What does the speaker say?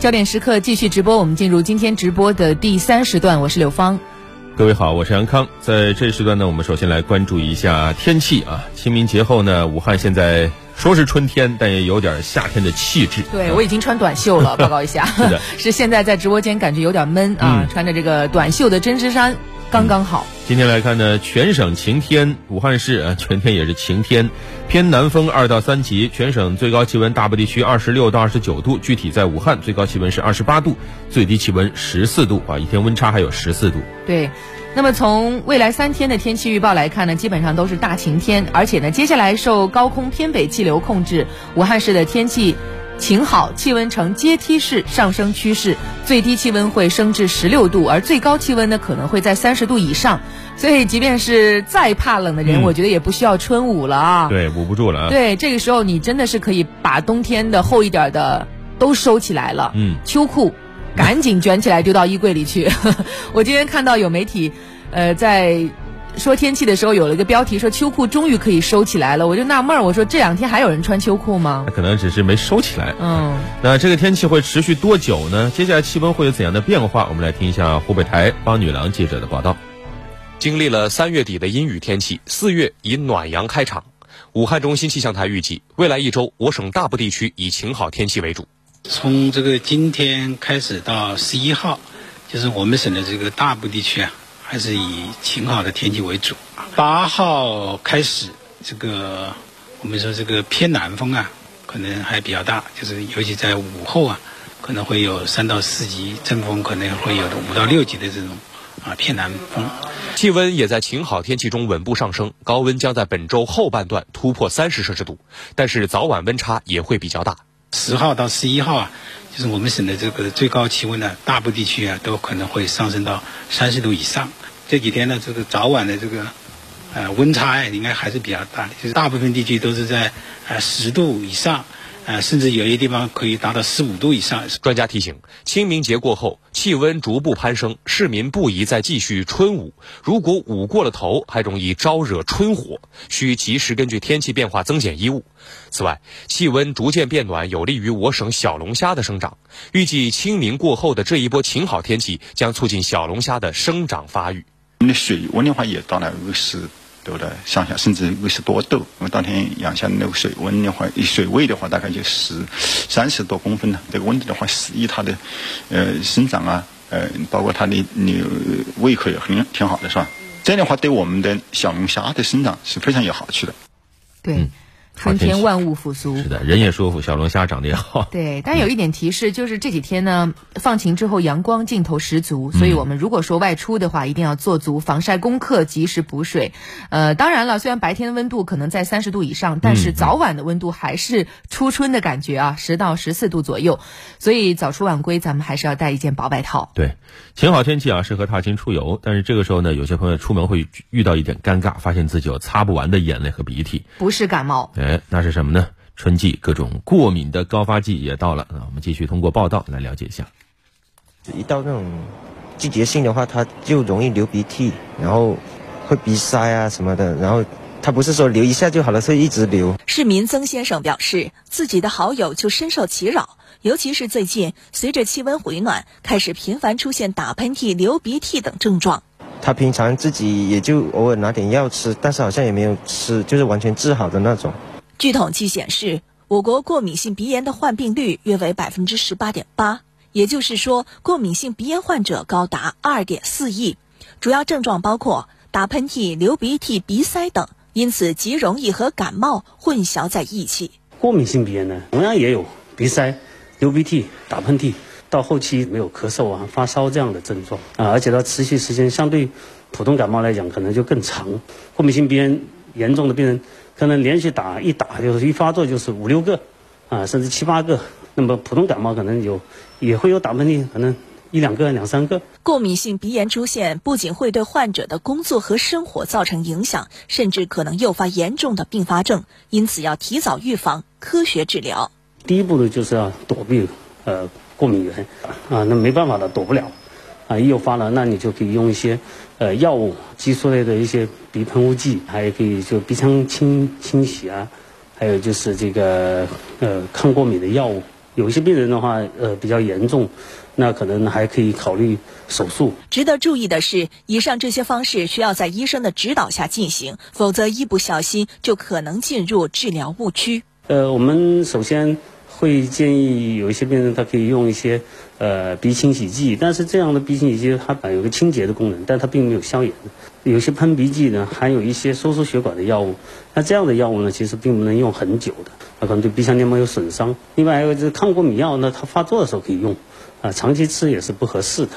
焦点时刻继续直播，我们进入今天直播的第三时段，我是柳芳。各位好，我是杨康。在这时段呢，我们首先来关注一下天气啊。清明节后呢，武汉现在说是春天，但也有点夏天的气质。对我已经穿短袖了，报告一下。是的，是现在在直播间感觉有点闷啊，穿着这个短袖的针织衫。刚刚好。今天来看呢，全省晴天，武汉市啊全天也是晴天，偏南风二到三级，全省最高气温大部地区二十六到二十九度，具体在武汉最高气温是二十八度，最低气温十四度啊，一天温差还有十四度。对，那么从未来三天的天气预报来看呢，基本上都是大晴天，而且呢，接下来受高空偏北气流控制，武汉市的天气。晴好，气温呈阶梯式上升趋势，最低气温会升至十六度，而最高气温呢可能会在三十度以上。所以，即便是再怕冷的人，我觉得也不需要春捂了啊。对，捂不住了啊。对，这个时候你真的是可以把冬天的厚一点的都收起来了。嗯，秋裤赶紧卷起来丢到衣柜里去。我今天看到有媒体，呃，在。说天气的时候有了一个标题，说秋裤终于可以收起来了，我就纳闷儿，我说这两天还有人穿秋裤吗？可能只是没收起来。嗯，那这个天气会持续多久呢？接下来气温会有怎样的变化？我们来听一下湖北台帮女郎记者的报道。经历了三月底的阴雨天气，四月以暖阳开场。武汉中心气象台预计，未来一周我省大部地区以晴好天气为主。从这个今天开始到十一号，就是我们省的这个大部地区啊。还是以晴好的天气为主。八号开始，这个我们说这个偏南风啊，可能还比较大，就是尤其在午后啊，可能会有三到四级阵风，可能会有五到六级的这种啊偏南风。气温也在晴好天气中稳步上升，高温将在本周后半段突破三十摄氏度，但是早晚温差也会比较大。十号到十一号啊。就是我们省的这个最高气温呢，大部地区啊都可能会上升到三十度以上。这几天呢，这个早晚的这个呃温差应该还是比较大的，就是大部分地区都是在呃十度以上。呃，甚至有些地方可以达到十五度以上。专家提醒，清明节过后气温逐步攀升，市民不宜再继续春捂。如果捂过了头，还容易招惹春火，需及时根据天气变化增减衣物。此外，气温逐渐变暖，有利于我省小龙虾的生长。预计清明过后的这一波晴好天气，将促进小龙虾的生长发育。我们的水温的话，也到了二十。度的上下，甚至二十多度。我们当天阳下那个水温的话，水位的话，大概就十三十多公分呢。这个温度的话，适宜它的呃生长啊，呃，包括它的你胃口也很挺好的，是吧？这样的话，对我们的小龙虾的生长是非常有好处的。对。春天万物复苏，是的，人也舒服，小龙虾长得也好。对，但有一点提示，就是这几天呢，放晴之后阳光劲头十足，所以我们如果说外出的话，一定要做足防晒功课，及时补水。呃，当然了，虽然白天的温度可能在三十度以上，但是早晚的温度还是初春的感觉啊，十到十四度左右，所以早出晚归，咱们还是要带一件薄外套。对，晴好天气啊，适合踏青出游，但是这个时候呢，有些朋友出门会遇到一点尴尬，发现自己有擦不完的眼泪和鼻涕，不是感冒。那是什么呢？春季各种过敏的高发季也到了。那我们继续通过报道来了解一下。一到那种季节性的话，它就容易流鼻涕，然后会鼻塞啊什么的。然后他不是说流一下就好了，是一直流。市民曾先生表示，自己的好友就深受其扰，尤其是最近随着气温回暖，开始频繁出现打喷嚏、流鼻涕等症状。他平常自己也就偶尔拿点药吃，但是好像也没有吃，就是完全治好的那种。据统计显示，我国过敏性鼻炎的患病率约为百分之十八点八，也就是说，过敏性鼻炎患者高达二点四亿。主要症状包括打喷嚏、流鼻涕、鼻塞等，因此极容易和感冒混淆在一起。过敏性鼻炎呢，同样也有鼻塞、流鼻涕、打喷嚏，到后期没有咳嗽啊、发烧这样的症状啊，而且它持续时间相对普通感冒来讲，可能就更长。过敏性鼻炎严重的病人。可能连续打一打就是一发作就是五六个，啊，甚至七八个。那么普通感冒可能有，也会有打喷嚏，可能一两个、两三个。过敏性鼻炎出现不仅会对患者的工作和生活造成影响，甚至可能诱发严重的并发症，因此要提早预防，科学治疗。第一步呢，就是要躲避呃过敏源，啊，那没办法的，躲不了。啊，诱发了，那你就可以用一些，呃，药物，激素类的一些鼻喷雾剂，还可以就鼻腔清清洗啊，还有就是这个呃抗过敏的药物有一些病人的话，呃，比较严重，那可能还可以考虑手术。值得注意的是，以上这些方式需要在医生的指导下进行，否则一不小心就可能进入治疗误区。呃，我们首先会建议有一些病人他可以用一些呃鼻清洗剂，但是这样的鼻清洗剂它本有个清洁的功能，但它并没有消炎。有些喷鼻剂呢含有一些收缩血管的药物，那这样的药物呢其实并不能用很久的，它可能对鼻腔黏膜有损伤。另外还有就是抗过敏药呢，它发作的时候可以用，啊，长期吃也是不合适的。